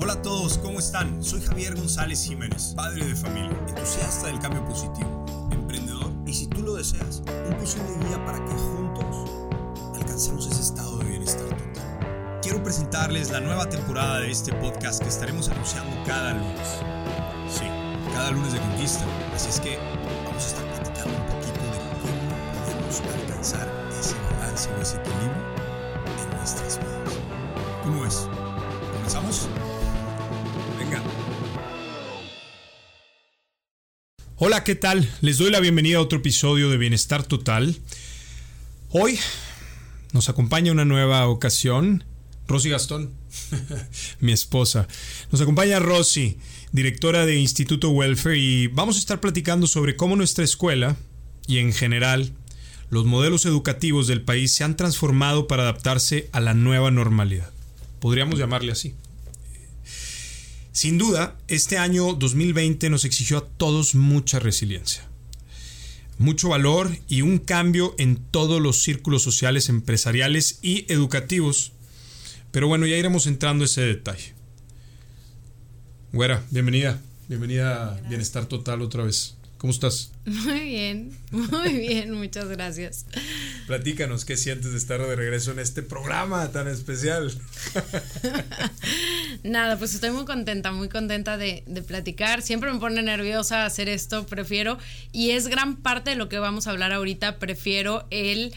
Hola a todos, ¿cómo están? Soy Javier González Jiménez, padre de familia, entusiasta del cambio positivo, emprendedor y si tú lo deseas, un posible guía para que juntos alcancemos ese estado de bienestar total. Quiero presentarles la nueva temporada de este podcast que estaremos anunciando cada lunes. Sí, cada lunes de conquista. Así es que vamos a estar platicando un poquito de cómo podemos alcanzar ese balance o ese equilibrio en nuestras vidas. ¿Cómo es? ¿Comenzamos? Hola, ¿qué tal? Les doy la bienvenida a otro episodio de Bienestar Total. Hoy nos acompaña una nueva ocasión Rosy Gastón, mi esposa. Nos acompaña Rosy, directora de Instituto Welfare, y vamos a estar platicando sobre cómo nuestra escuela y en general los modelos educativos del país se han transformado para adaptarse a la nueva normalidad. Podríamos llamarle así. Sin duda, este año 2020 nos exigió a todos mucha resiliencia, mucho valor y un cambio en todos los círculos sociales, empresariales y educativos. Pero bueno, ya iremos entrando a ese detalle. Güera, bienvenida. Bienvenida a Bienestar Total otra vez. ¿Cómo estás? Muy bien, muy bien, muchas gracias. Platícanos, ¿qué sientes de estar de regreso en este programa tan especial? Nada, pues estoy muy contenta, muy contenta de, platicar. Siempre me pone nerviosa hacer esto, prefiero, y es gran parte de lo que vamos a hablar ahorita, prefiero el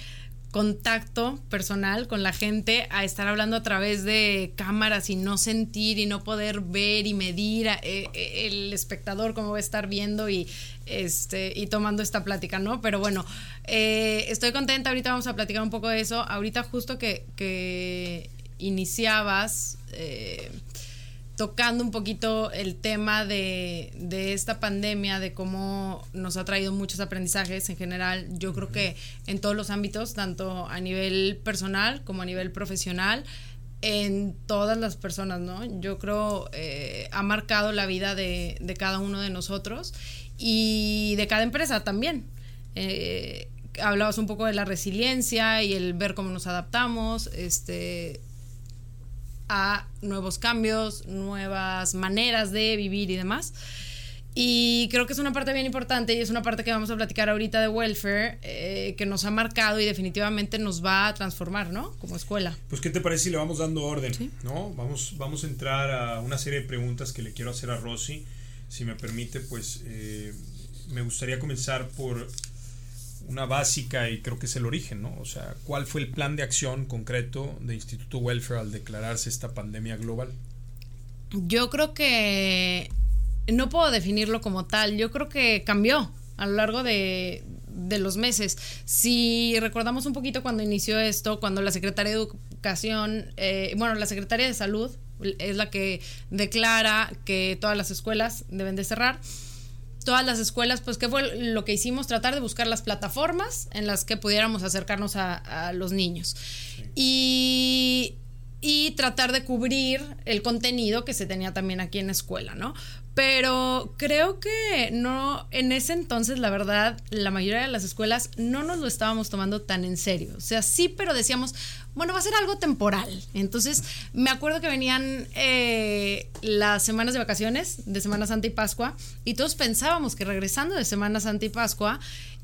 contacto personal con la gente a estar hablando a través de cámaras y no sentir y no poder ver y medir a, eh, el espectador cómo va a estar viendo y este y tomando esta plática, ¿no? Pero bueno, eh, estoy contenta, ahorita vamos a platicar un poco de eso. Ahorita justo que, iniciabas eh, tocando un poquito el tema de, de, esta pandemia, de cómo nos ha traído muchos aprendizajes en general, yo creo que en todos los ámbitos, tanto a nivel personal como a nivel profesional, en todas las personas, ¿no? Yo creo eh, ha marcado la vida de, de, cada uno de nosotros y de cada empresa también. Eh, hablabas un poco de la resiliencia y el ver cómo nos adaptamos, este a nuevos cambios, nuevas maneras de vivir y demás. Y creo que es una parte bien importante y es una parte que vamos a platicar ahorita de welfare eh, que nos ha marcado y definitivamente nos va a transformar, ¿no? Como escuela. Pues, ¿qué te parece si le vamos dando orden? ¿Sí? ¿No? Vamos, vamos a entrar a una serie de preguntas que le quiero hacer a Rosy. Si me permite, pues eh, me gustaría comenzar por una básica y creo que es el origen, ¿no? O sea, ¿cuál fue el plan de acción concreto de Instituto Welfare al declararse esta pandemia global? Yo creo que no puedo definirlo como tal, yo creo que cambió a lo largo de, de los meses. Si recordamos un poquito cuando inició esto, cuando la Secretaría de Educación, eh, bueno, la Secretaría de Salud es la que declara que todas las escuelas deben de cerrar todas las escuelas, pues, ¿qué fue lo que hicimos? Tratar de buscar las plataformas en las que pudiéramos acercarnos a, a los niños. Sí. Y, y tratar de cubrir el contenido que se tenía también aquí en la escuela, ¿no? Pero creo que no, en ese entonces, la verdad, la mayoría de las escuelas no nos lo estábamos tomando tan en serio. O sea, sí, pero decíamos, bueno, va a ser algo temporal. Entonces, me acuerdo que venían eh, las semanas de vacaciones, de Semana Santa y Pascua, y todos pensábamos que regresando de Semana Santa y Pascua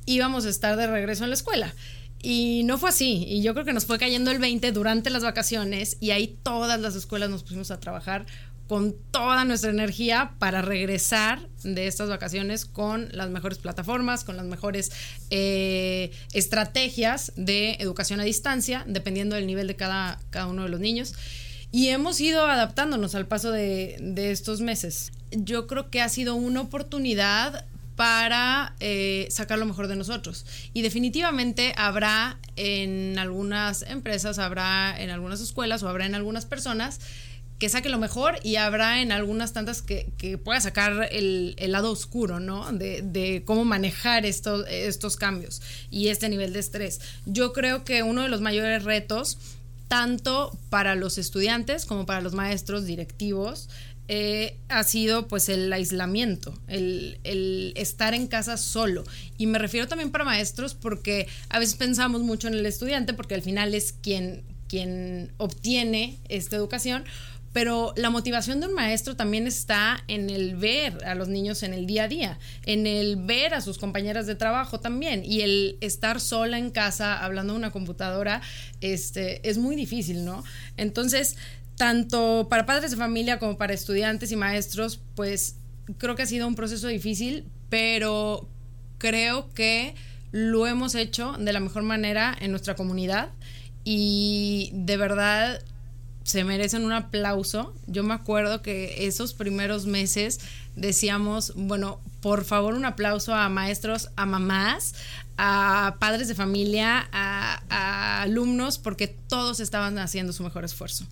íbamos a estar de regreso en la escuela. Y no fue así. Y yo creo que nos fue cayendo el 20 durante las vacaciones y ahí todas las escuelas nos pusimos a trabajar con toda nuestra energía para regresar de estas vacaciones con las mejores plataformas, con las mejores eh, estrategias de educación a distancia, dependiendo del nivel de cada, cada uno de los niños. Y hemos ido adaptándonos al paso de, de estos meses. Yo creo que ha sido una oportunidad para eh, sacar lo mejor de nosotros. Y definitivamente habrá en algunas empresas, habrá en algunas escuelas o habrá en algunas personas que saque lo mejor y habrá en algunas tantas que, que pueda sacar el, el, lado oscuro, ¿no? De, de cómo manejar estos, estos cambios y este nivel de estrés. Yo creo que uno de los mayores retos, tanto para los estudiantes como para los maestros directivos, eh, ha sido pues el aislamiento, el, el, estar en casa solo. Y me refiero también para maestros porque a veces pensamos mucho en el estudiante porque al final es quien, quien obtiene esta educación, pero la motivación de un maestro también está en el ver a los niños en el día a día, en el ver a sus compañeras de trabajo también y el estar sola en casa hablando de una computadora este, es muy difícil, ¿no? Entonces, tanto para padres de familia como para estudiantes y maestros, pues creo que ha sido un proceso difícil, pero creo que lo hemos hecho de la mejor manera en nuestra comunidad y de verdad se merecen un aplauso. Yo me acuerdo que esos primeros meses decíamos, bueno, por favor un aplauso a maestros, a mamás, a padres de familia, a, alumnos, porque todos estaban haciendo su mejor esfuerzo.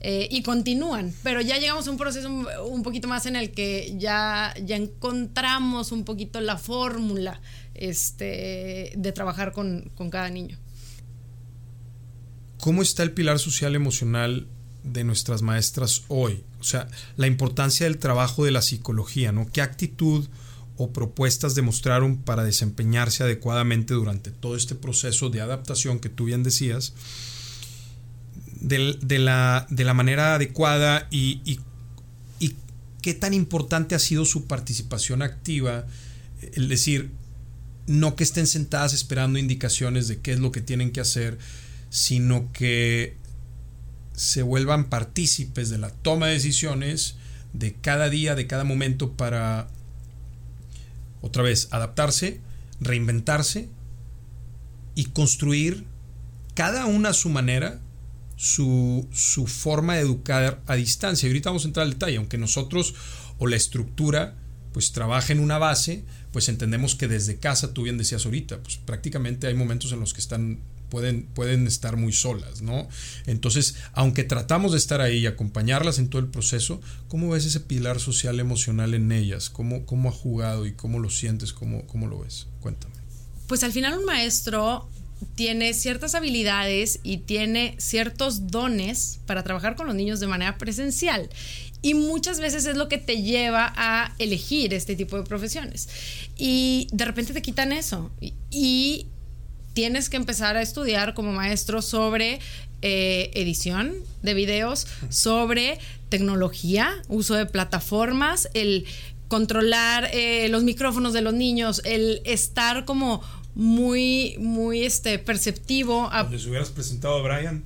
Eh, y continúan, pero ya llegamos a un proceso un, poquito más en el que ya, ya encontramos un poquito la fórmula este, de trabajar con, con cada niño. ¿Cómo está el pilar social emocional de nuestras maestras hoy? O sea, la importancia del trabajo de la psicología, ¿no? ¿Qué actitud o propuestas demostraron para desempeñarse adecuadamente durante todo este proceso de adaptación que tú bien decías? de, la, de la, manera adecuada y, y, qué tan importante ha sido su participación activa, es decir, no que estén sentadas esperando indicaciones de qué es lo que tienen que hacer, sino que se vuelvan partícipes de la toma de decisiones de cada día, de cada momento para, otra vez, adaptarse, reinventarse y construir cada una a su manera su, su forma de educar a distancia. Y ahorita vamos a entrar al detalle, aunque nosotros o la estructura pues trabaja en una base, pues entendemos que desde casa, tú bien decías ahorita, pues prácticamente hay momentos en los que están pueden, pueden estar muy solas, ¿no? Entonces, aunque tratamos de estar ahí y acompañarlas en todo el proceso, ¿cómo ves ese pilar social emocional en ellas? ¿Cómo, cómo ha jugado y cómo lo sientes? ¿Cómo, cómo lo ves? Cuéntame. Pues al final un maestro tiene ciertas habilidades y tiene ciertos dones para trabajar con los niños de manera presencial. Y muchas veces es lo que te lleva a elegir este tipo de profesiones. Y de repente te quitan eso. Y, tienes que empezar a estudiar como maestro sobre eh, edición de videos, sobre tecnología, uso de plataformas, el controlar eh, los micrófonos de los niños, el estar como muy, muy este, perceptivo. ¿Les hubieras presentado a Brian?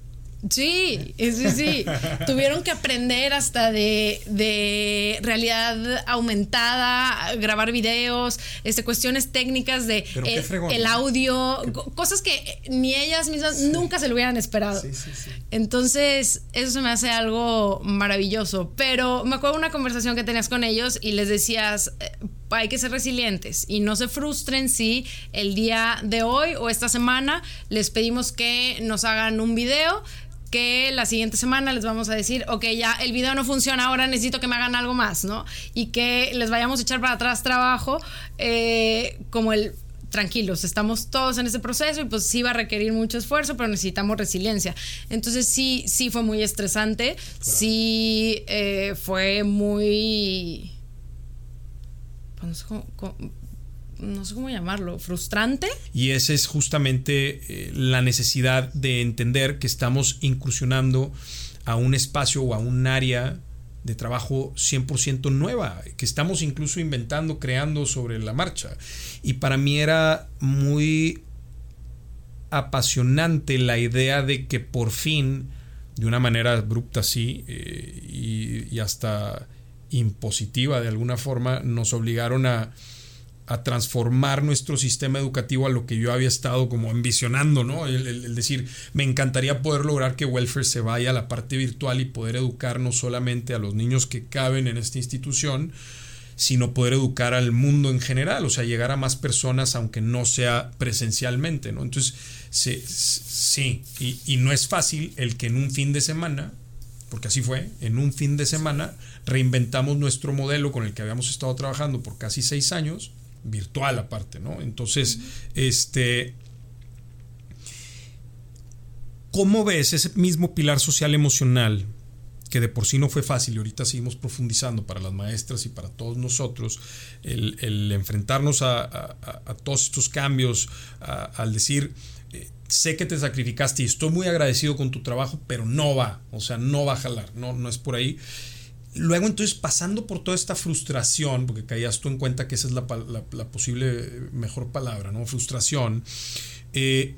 Sí, sí, sí. Tuvieron que aprender hasta de, de, realidad aumentada, grabar videos, este, cuestiones técnicas de el, audio, cosas que ni ellas mismas nunca se lo hubieran esperado. Entonces, eso se me hace algo maravilloso. Pero me acuerdo una conversación que tenías con ellos y les decías, eh, hay que ser resilientes y no se frustren si el día de hoy o esta semana les pedimos que nos hagan un video que la siguiente semana les vamos a decir, ok, ya el video no funciona, ahora necesito que me hagan algo más, ¿no? Y que les vayamos a echar para atrás trabajo eh, como el tranquilos, estamos todos en ese proceso y pues sí va a requerir mucho esfuerzo, pero necesitamos resiliencia. Entonces sí, sí fue muy estresante, sí eh, fue muy pues, no sé, cómo, llamarlo, frustrante. Y esa es justamente eh, la necesidad de entender que estamos incursionando a un espacio o a un área de trabajo 100% nueva, que estamos incluso inventando, creando sobre la marcha. Y para mí era muy apasionante la idea de que por fin, de una manera abrupta así, eh, y hasta impositiva de alguna forma, nos obligaron a, a transformar nuestro sistema educativo a lo que yo había estado como ambicionando, ¿no? El, decir, me encantaría poder lograr que Welfare se vaya a la parte virtual y poder educar no solamente a los niños que caben en esta institución, sino poder educar al mundo en general, o sea, llegar a más personas aunque no sea presencialmente, ¿no? Entonces, sí, sí y no es fácil el que en un fin de semana porque así fue, en un fin de semana reinventamos nuestro modelo con el que habíamos estado trabajando por casi seis años, virtual aparte, ¿no? Entonces, este... ¿Cómo ves ese mismo pilar social emocional que de por sí no fue fácil y ahorita seguimos profundizando para las maestras y para todos nosotros, el, enfrentarnos a, todos estos cambios, al decir, eh, sé que te sacrificaste y estoy muy agradecido con tu trabajo, pero no va, o sea, no va a jalar, no, no es por ahí. Luego entonces pasando por toda esta frustración, porque caías tú en cuenta que esa es la, posible mejor palabra, ¿no? Frustración. Eh,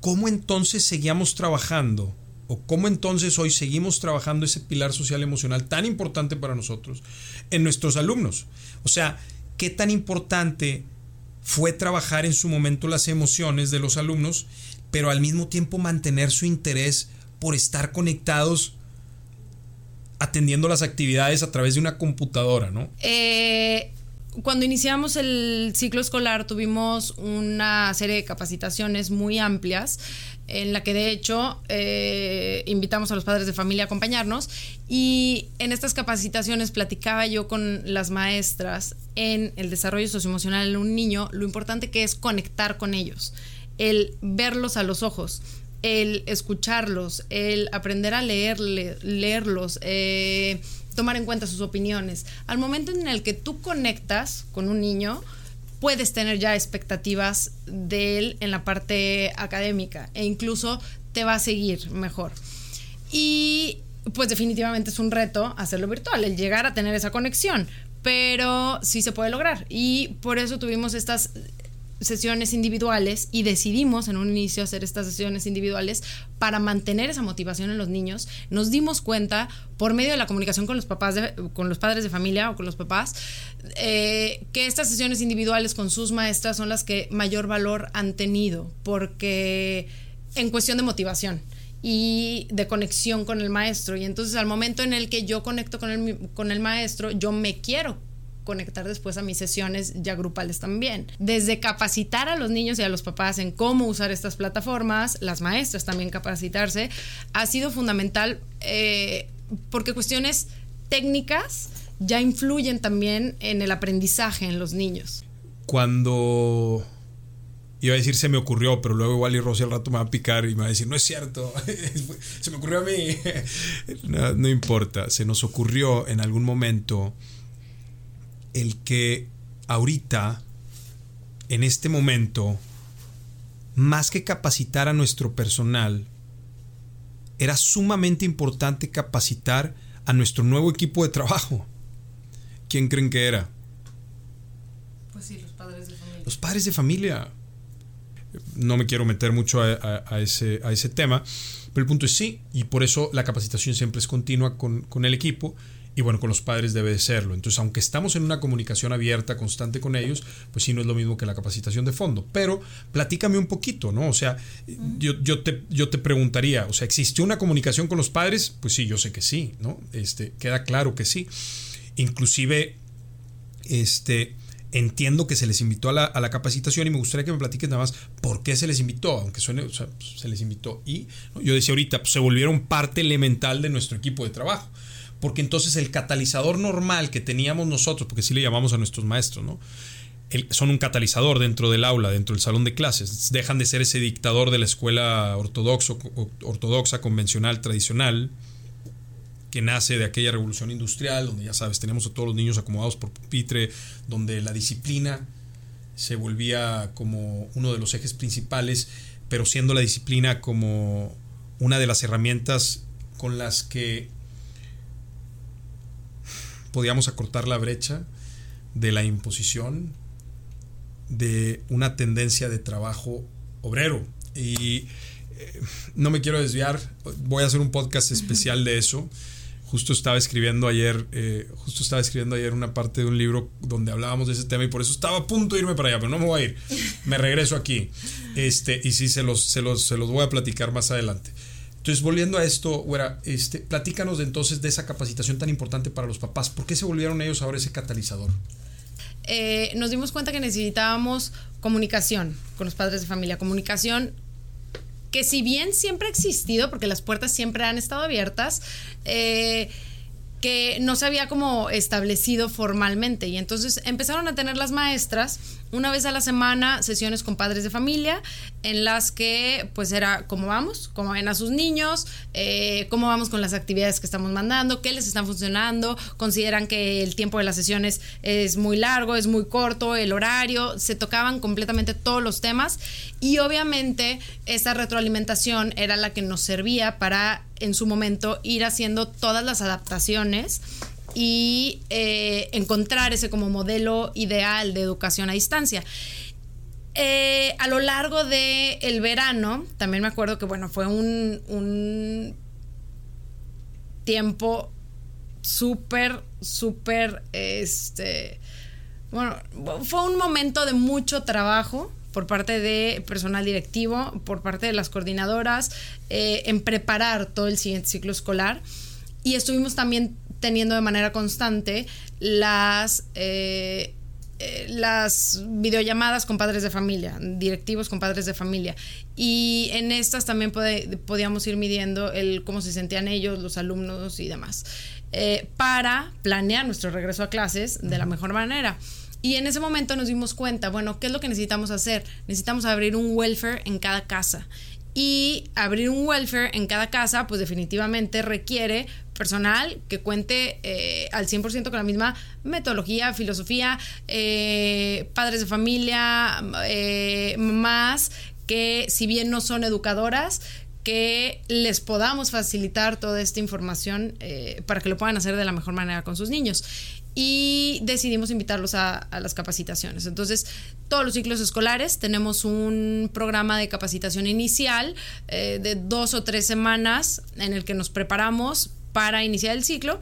¿Cómo entonces seguíamos trabajando? ¿O cómo entonces hoy seguimos trabajando ese pilar social emocional tan importante para nosotros en nuestros alumnos? O sea, ¿qué tan importante fue trabajar en su momento las emociones de los alumnos, pero al mismo tiempo mantener su interés por estar conectados atendiendo las actividades a través de una computadora, ¿no? Eh, cuando iniciamos el ciclo escolar tuvimos una serie de capacitaciones muy amplias en la que de hecho eh, invitamos a los padres de familia a acompañarnos y en estas capacitaciones platicaba yo con las maestras en el desarrollo socioemocional de un niño lo importante que es conectar con ellos, el verlos a los ojos el escucharlos, el aprender a leerle, leerlos, eh, tomar en cuenta sus opiniones. Al momento en el que tú conectas con un niño, puedes tener ya expectativas de él en la parte académica e incluso te va a seguir mejor. Y pues definitivamente es un reto hacerlo virtual, el llegar a tener esa conexión, pero sí se puede lograr. Y por eso tuvimos estas sesiones individuales y decidimos en un inicio hacer estas sesiones individuales para mantener esa motivación en los niños. Nos dimos cuenta por medio de la comunicación con los papás, con los padres de familia o con los papás, eh, que estas sesiones individuales con sus maestras son las que mayor valor han tenido, porque en cuestión de motivación y de conexión con el maestro. Y entonces al momento en el que yo conecto con el, con el maestro, yo me quiero conectar después a mis sesiones ya grupales también. Desde capacitar a los niños y a los papás en cómo usar estas plataformas, las maestras también capacitarse, ha sido fundamental eh, porque cuestiones técnicas ya influyen también en el aprendizaje en los niños. Cuando iba a decir se me ocurrió, pero luego igual y Rosy al rato me va a picar y me va a decir, no es cierto, se me ocurrió a mí. no, no, importa, se nos ocurrió en algún momento el que ahorita, en este momento, más que capacitar a nuestro personal, era sumamente importante capacitar a nuestro nuevo equipo de trabajo. ¿Quién creen que era? Pues sí, los padres de familia. Los padres de familia. No me quiero meter mucho a, ese, a ese tema, pero el punto es sí, y por eso la capacitación siempre es continua con, con el equipo y bueno, con los padres debe de serlo. Entonces, aunque estamos en una comunicación abierta, constante con ellos, pues sí no es lo mismo que la capacitación de fondo. Pero platícame un poquito, ¿no? O sea, yo, yo, te, yo te preguntaría, o sea, ¿existió una comunicación con los padres? Pues sí, yo sé que sí, ¿no? Este, queda claro que sí. Inclusive, este, entiendo que se les invitó a la, a la, capacitación y me gustaría que me platiques nada más por qué se les invitó, aunque suene, o sea, pues, se les invitó. Y yo decía ahorita, pues, se volvieron parte elemental de nuestro equipo de trabajo porque entonces el catalizador normal que teníamos nosotros, porque sí le llamamos a nuestros maestros, ¿no? son un catalizador dentro del aula, dentro del salón de clases. Dejan de ser ese dictador de la escuela ortodoxo, ortodoxa, convencional, tradicional, que nace de aquella revolución industrial, donde ya sabes, tenemos a todos los niños acomodados por pupitre, donde la disciplina se volvía como uno de los ejes principales, pero siendo la disciplina como una de las herramientas con las que podíamos acortar la brecha de la imposición de una tendencia de trabajo obrero. Y eh, no me quiero desviar, voy a hacer un podcast especial de eso. Justo estaba escribiendo ayer, eh, justo estaba escribiendo ayer una parte de un libro donde hablábamos de ese tema y por eso estaba a punto de irme para allá, pero no me voy a ir. Me regreso aquí. Este, y sí, se los, se los, se los voy a platicar más adelante. Entonces, volviendo a esto, Güera, este, platícanos de entonces de esa capacitación tan importante para los papás. ¿Por qué se volvieron ellos ahora ese catalizador? Eh, nos dimos cuenta que necesitábamos comunicación con los padres de familia, comunicación que si bien siempre ha existido, porque las puertas siempre han estado abiertas, eh, que no se había como establecido formalmente. Y entonces empezaron a tener las maestras una vez a la semana sesiones con padres de familia en las que pues era cómo vamos, cómo ven a sus niños, eh, cómo vamos con las actividades que estamos mandando, qué les están funcionando, consideran que el tiempo de las sesiones es muy largo, es muy corto, el horario, se tocaban completamente todos los temas y obviamente esa retroalimentación era la que nos servía para en su momento ir haciendo todas las adaptaciones y eh, encontrar ese como modelo ideal de educación a distancia. Eh, a lo largo del el verano, también me acuerdo que bueno, fue un, un tiempo súper, súper, este, bueno, fue un momento de mucho trabajo por parte de personal directivo, por parte de las coordinadoras, eh, en preparar todo el siguiente ciclo escolar. Y estuvimos también teniendo de manera constante las, eh, eh, las videollamadas con padres de familia, directivos con padres de familia. Y en estas también podíamos ir midiendo el cómo se sentían ellos, los alumnos y demás, eh, para planear nuestro regreso a clases de la mejor manera. Y en ese momento nos dimos cuenta, bueno, ¿qué es lo que necesitamos hacer? Necesitamos abrir un welfare en cada casa. Y abrir un welfare en cada casa, pues definitivamente requiere personal que cuente eh, al 100% con la misma metodología, filosofía, eh, padres de familia, eh, mamás, que si bien no son educadoras, que les podamos facilitar toda esta información para que lo puedan hacer de la mejor manera con sus niños y decidimos invitarlos a, las capacitaciones. Entonces, todos los ciclos escolares tenemos un programa de capacitación inicial de dos o tres semanas en el que nos preparamos para iniciar el ciclo.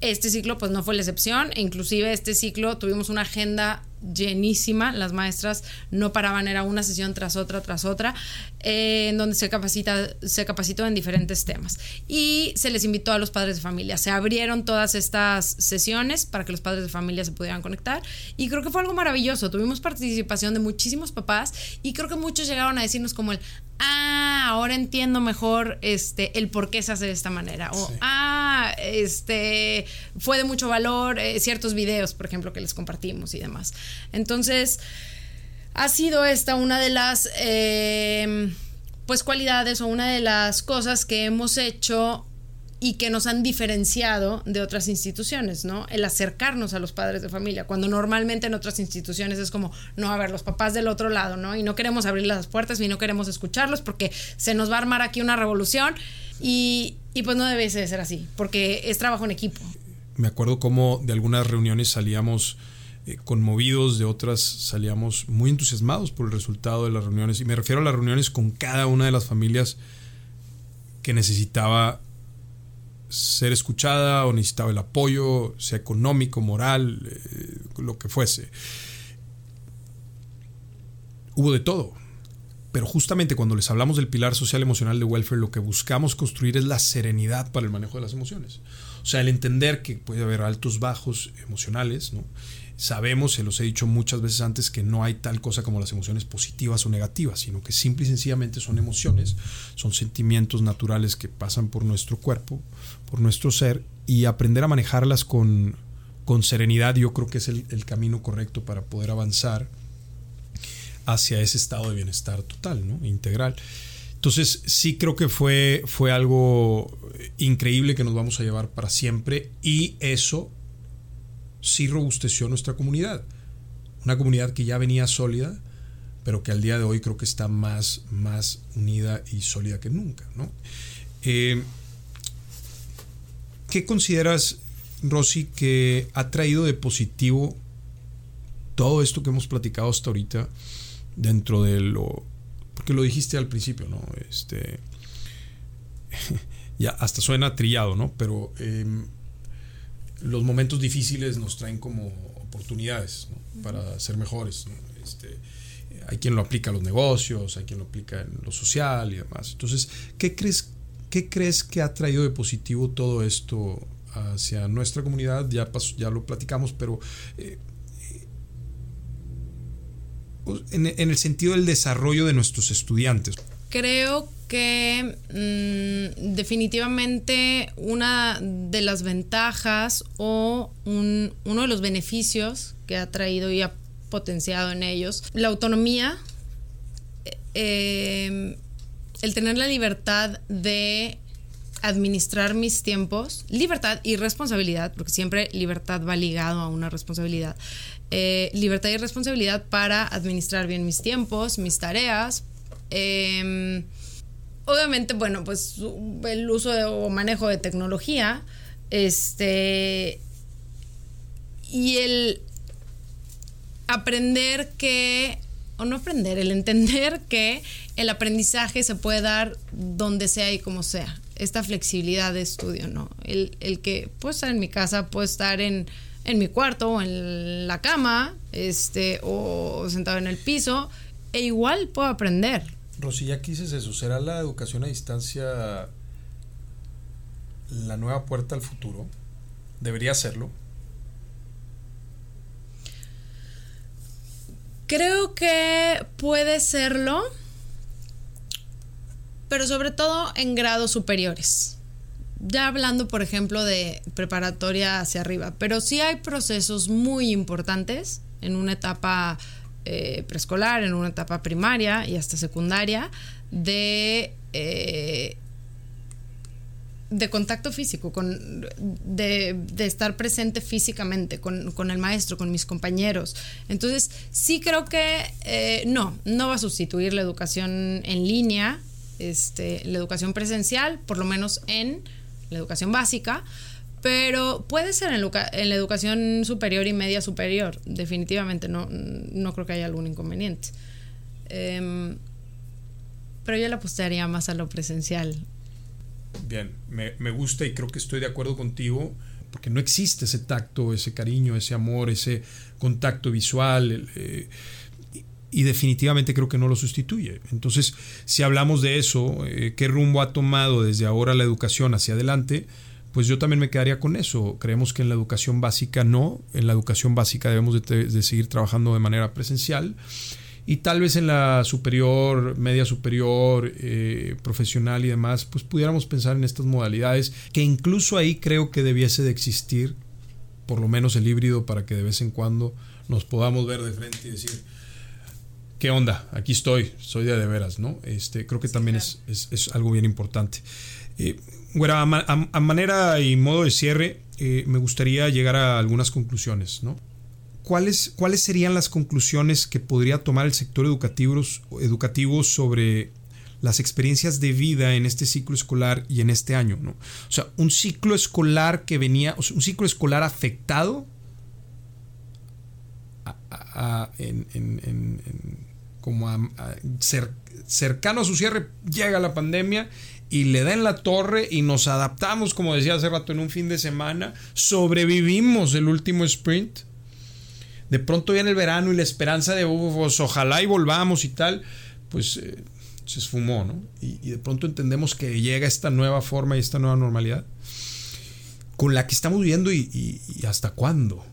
Este ciclo pues no fue la excepción, inclusive este ciclo tuvimos una agenda llenísima, las maestras no paraban, era una sesión tras otra, tras otra, eh, en donde se, capacita, se capacitó en diferentes temas. Y se les invitó a los padres de familia. Se abrieron todas estas sesiones para que los padres de familia se pudieran conectar y creo que fue algo maravilloso. Tuvimos participación de muchísimos papás y creo que muchos llegaron a decirnos como el, ah, ahora entiendo mejor este, el por qué se hace de esta manera. O, ah, este, fue de mucho valor eh, ciertos videos, por ejemplo, que les compartimos y demás. Entonces, ha sido esta una de las, em, pues, cualidades o una de las cosas que hemos hecho y que nos han diferenciado de otras instituciones, ¿no? El acercarnos a los padres de familia, cuando normalmente en otras instituciones es como, no, a ver, los papás del otro lado, ¿no? Y no queremos abrir las puertas y no queremos escucharlos porque se nos va a armar aquí una revolución y, y pues no debe ser así, porque es trabajo en equipo. Me acuerdo cómo de algunas reuniones salíamos eh, conmovidos, de otras salíamos muy entusiasmados por el resultado de las reuniones. Y me refiero a las reuniones con cada una de las familias que necesitaba ser escuchada o necesitaba el apoyo, sea económico, moral, eh, lo que fuese. Hubo de todo. Pero justamente cuando les hablamos del pilar social emocional de welfare, lo que buscamos construir es la serenidad para el manejo de las emociones. O sea, el entender que puede haber altos, bajos emocionales, ¿no? Sabemos, se los he dicho muchas veces antes, que no hay tal cosa como las emociones positivas o negativas, sino que simple y sencillamente son emociones, son sentimientos naturales que pasan por nuestro cuerpo, por nuestro ser, y aprender a manejarlas con, con serenidad yo creo que es el, el, camino correcto para poder avanzar hacia ese estado de bienestar total, ¿no? integral. Entonces sí creo que fue, fue algo increíble que nos vamos a llevar para siempre y eso sí robusteció nuestra comunidad. Una comunidad que ya venía sólida, pero que al día de hoy creo que está más, más unida y sólida que nunca. ¿no? Eh, ¿Qué consideras, Rosy, que ha traído de positivo todo esto que hemos platicado hasta ahorita dentro de lo... Porque lo dijiste al principio, ¿no? Este... ya hasta suena trillado, ¿no? Pero... Eh, los momentos difíciles nos traen como oportunidades para ser mejores. Este, hay quien lo aplica a los negocios, hay quien lo aplica en lo social y demás. Entonces, ¿qué crees, qué crees que ha traído de positivo todo esto hacia nuestra comunidad? Ya, ya lo platicamos, pero eh, en, en el sentido del desarrollo de nuestros estudiantes. Creo que mm, definitivamente una de las ventajas o uno de los beneficios que ha traído y ha potenciado en ellos, la autonomía, eh, el tener la libertad de administrar mis tiempos, libertad y responsabilidad, porque siempre libertad va ligado a una responsabilidad, eh, libertad y responsabilidad para administrar bien mis tiempos, mis tareas. Em, obviamente, bueno, pues el uso o manejo de tecnología, este, y el aprender que, o no aprender, el entender que el aprendizaje se puede dar donde sea y como sea. Esta flexibilidad de estudio, ¿no? El, el que puedo estar en mi casa, puedo estar en, en mi cuarto o en la cama, este, o sentado en el piso, e igual puedo aprender. Rosy, ya quises eso. ¿Será la educación a distancia la nueva puerta al futuro? ¿Debería serlo? Creo que puede serlo, pero sobre todo en grados superiores. Ya hablando, por ejemplo, de preparatoria hacia arriba, pero sí hay procesos muy importantes en una etapa eh, preescolar, en una etapa primaria y hasta secundaria de eh, de contacto físico, con, de, estar presente físicamente con, el maestro, con mis compañeros. Entonces, sí creo que eh, no, no va a sustituir la educación en línea, este, la educación presencial, por lo menos en la educación básica, pero puede ser en, la educación superior y media superior, definitivamente, no, no creo que haya algún inconveniente. Em, pero yo le apostaría más a lo presencial Bien, me, gusta y creo que estoy de acuerdo contigo, porque no existe ese tacto, ese cariño, ese amor, ese contacto visual. Eh, y definitivamente creo que no lo sustituye. Entonces, si hablamos de eso, eh, qué rumbo ha tomado desde ahora la educación hacia adelante, pues yo también me quedaría con eso. Creemos que en la educación básica no, en la educación básica debemos de seguir trabajando de manera presencial y tal vez en la superior, media superior, eh, profesional y demás, pues pudiéramos pensar en estas modalidades, que incluso ahí creo que debiese de existir, por lo menos el híbrido, para que de vez en cuando nos podamos ver de frente y decir, ¿qué onda? Aquí estoy, soy de de veras, ¿no? Este, creo que también es, es, algo bien importante. Eh, bueno, a, manera y modo de cierre, eh, me gustaría llegar a algunas conclusiones, ¿no? ¿cuáles, ¿cuáles serían las conclusiones que podría tomar el sector educativo, educativo sobre las experiencias de vida en este ciclo escolar y en este año? ¿no? O sea, un ciclo escolar que venía, un ciclo escolar afectado como cercano a su cierre, llega la pandemia y le da en la torre y nos adaptamos, como decía hace rato, en un fin de semana, sobrevivimos el último sprint de pronto viene el verano y la esperanza de, pues, ojalá y volvamos y tal, pues eh, se esfumó, ¿no? Y, de pronto entendemos que llega esta nueva forma y esta nueva normalidad con la que estamos viviendo y, hasta cuándo.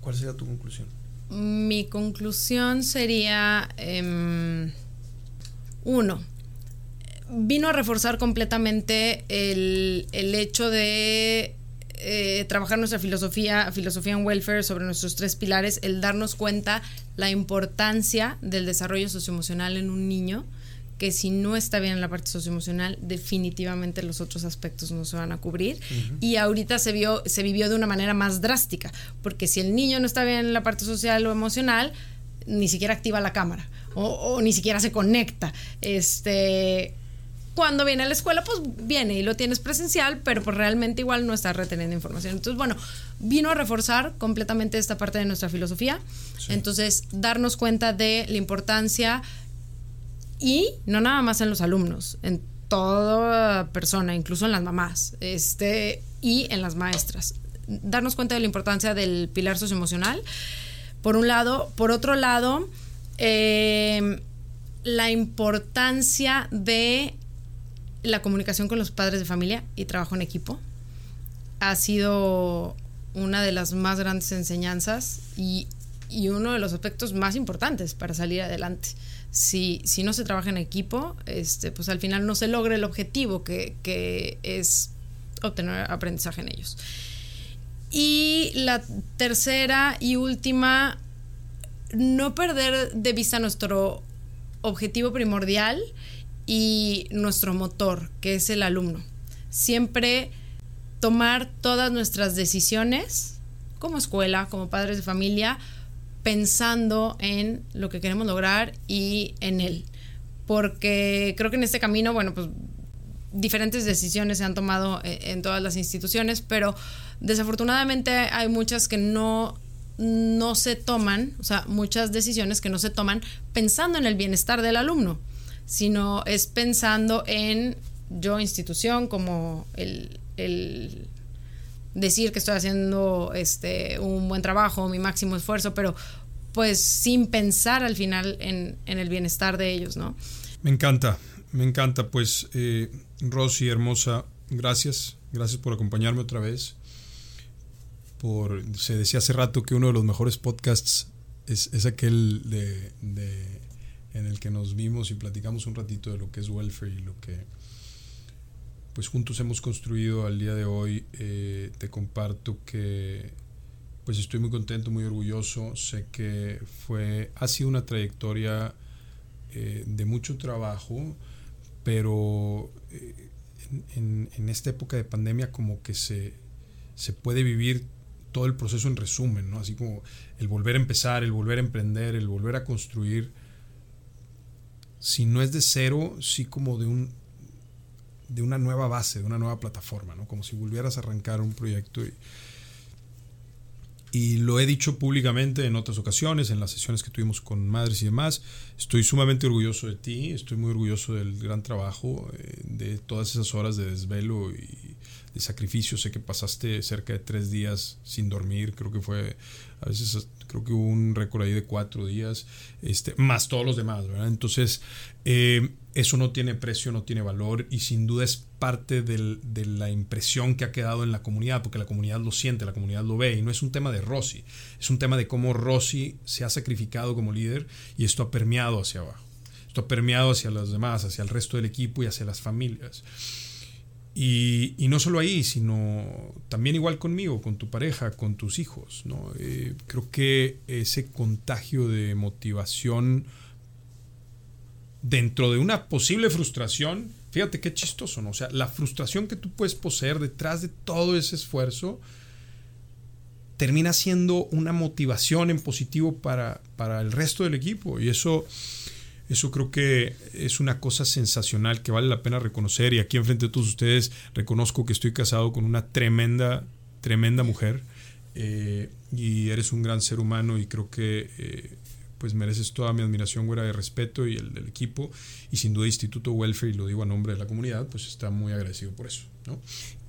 ¿Cuál sería tu conclusión? Mi conclusión sería, em, uno, vino a reforzar completamente el, el hecho de eh, trabajar nuestra filosofía, filosofía en welfare sobre nuestros tres pilares, el darnos cuenta la importancia del desarrollo socioemocional en un niño, que si no está bien en la parte socioemocional, definitivamente los otros aspectos no se van a cubrir. Y ahorita se vio, se vivió de una manera más drástica, porque si el niño no está bien en la parte social o emocional, ni siquiera activa la cámara. O, o, ni siquiera se conecta. Este, cuando viene a la escuela, pues viene y lo tienes presencial, pero pues realmente igual no estás reteniendo información. Entonces, bueno, vino a reforzar completamente esta parte de nuestra filosofía. Entonces, darnos cuenta de la importancia y no nada más en los alumnos, en toda persona, incluso en las mamás, este, y en las maestras. Darnos cuenta de la importancia del pilar socioemocional, por un lado. Por otro lado, eh, la importancia de la comunicación con los padres de familia y trabajo en equipo ha sido una de las más grandes enseñanzas y y uno de los aspectos más importantes para salir adelante. Si, si no se trabaja en equipo, este, pues al final no se logra el objetivo que, que es obtener aprendizaje en ellos. Y la tercera y última, no perder de vista nuestro objetivo primordial y nuestro motor, que es el alumno. Siempre tomar todas nuestras decisiones como escuela, como padres de familia, pensando en lo que queremos lograr y en él. Porque creo que en este camino, bueno, pues diferentes decisiones se han tomado eh, en todas las instituciones, pero desafortunadamente hay muchas que no, no se toman, o sea, muchas decisiones que no se toman pensando en el bienestar del alumno, sino es pensando en yo institución como el, el decir que estoy haciendo este, un buen trabajo, mi máximo esfuerzo, pero pues sin pensar al final en, en el bienestar de ellos, ¿no? Me encanta, me encanta, pues eh, Rosy, hermosa, gracias, gracias por acompañarme otra vez. Por, se decía hace rato que uno de los mejores podcasts es, es aquel de, de, en el que nos vimos y platicamos un ratito de lo que es welfare y lo que pues juntos hemos construido al día de hoy. Eh, te comparto que pues estoy muy contento, muy orgulloso. Sé que fue, ha sido una trayectoria eh, de mucho trabajo pero eh, en, en, esta época de pandemia como que se, se puede vivir todo el proceso en resumen, ¿no? Así como el volver a empezar, el volver a emprender, el volver a construir, si no es de cero, sí como de un de una nueva base, de una nueva plataforma, ¿no? Como si volvieras a arrancar un proyecto y, y lo he dicho públicamente en otras ocasiones, en las sesiones que tuvimos con madres y demás. Estoy sumamente orgulloso de ti, estoy muy orgulloso del gran trabajo, eh, de todas esas horas de desvelo y de sacrificio. Sé que pasaste cerca de tres días sin dormir, creo que fue, a veces creo que hubo un récord ahí de cuatro días, este, más todos los demás, ¿verdad? Entonces, eh, eso no tiene precio, no tiene valor y sin duda es parte del, de la impresión que ha quedado en la comunidad, porque la comunidad lo siente, la comunidad lo ve y no es un tema de Rossi, es un tema de cómo Rossi se ha sacrificado como líder y esto ha permeado hacia abajo, esto ha permeado hacia los demás, hacia el resto del equipo y hacia las familias. Y, no solo ahí, sino también igual conmigo, con tu pareja, con tus hijos. ¿no? Eh, creo que ese contagio de motivación dentro de una posible frustración, fíjate qué chistoso, ¿no? O sea, la frustración que tú puedes poseer detrás de todo ese esfuerzo termina siendo una motivación en positivo para, para el resto del equipo. Y eso, eso creo que es una cosa sensacional que vale la pena reconocer. Y aquí enfrente de todos ustedes reconozco que estoy casado con una tremenda, tremenda mujer. Eh, y eres un gran ser humano y creo que eh, pues mereces toda mi admiración, güera, de respeto y el del equipo. Y sin duda Instituto Welfare, y lo digo a nombre de la comunidad, pues está muy agradecido por eso.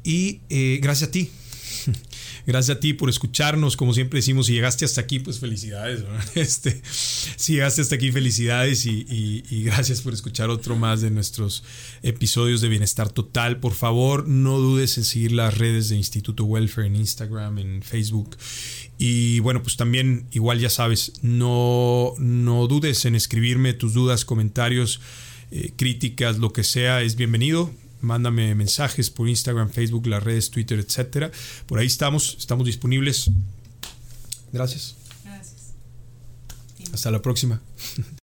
Y eh, gracias a ti. Gracias a ti por escucharnos, como siempre decimos, si llegaste hasta aquí, pues felicidades. Este, si llegaste hasta aquí, felicidades y, gracias por escuchar otro más de nuestros episodios de Bienestar Total. Por favor, no dudes en seguir las redes de Instituto Welfare en Instagram, en Facebook y bueno, pues también igual ya sabes, no, no dudes en escribirme tus dudas, comentarios, eh, críticas, lo que sea, es bienvenido. Mándame mensajes por Instagram, Facebook, las redes, Twitter, etcétera. Por ahí estamos, estamos disponibles. Gracias. Gracias. Hasta la próxima.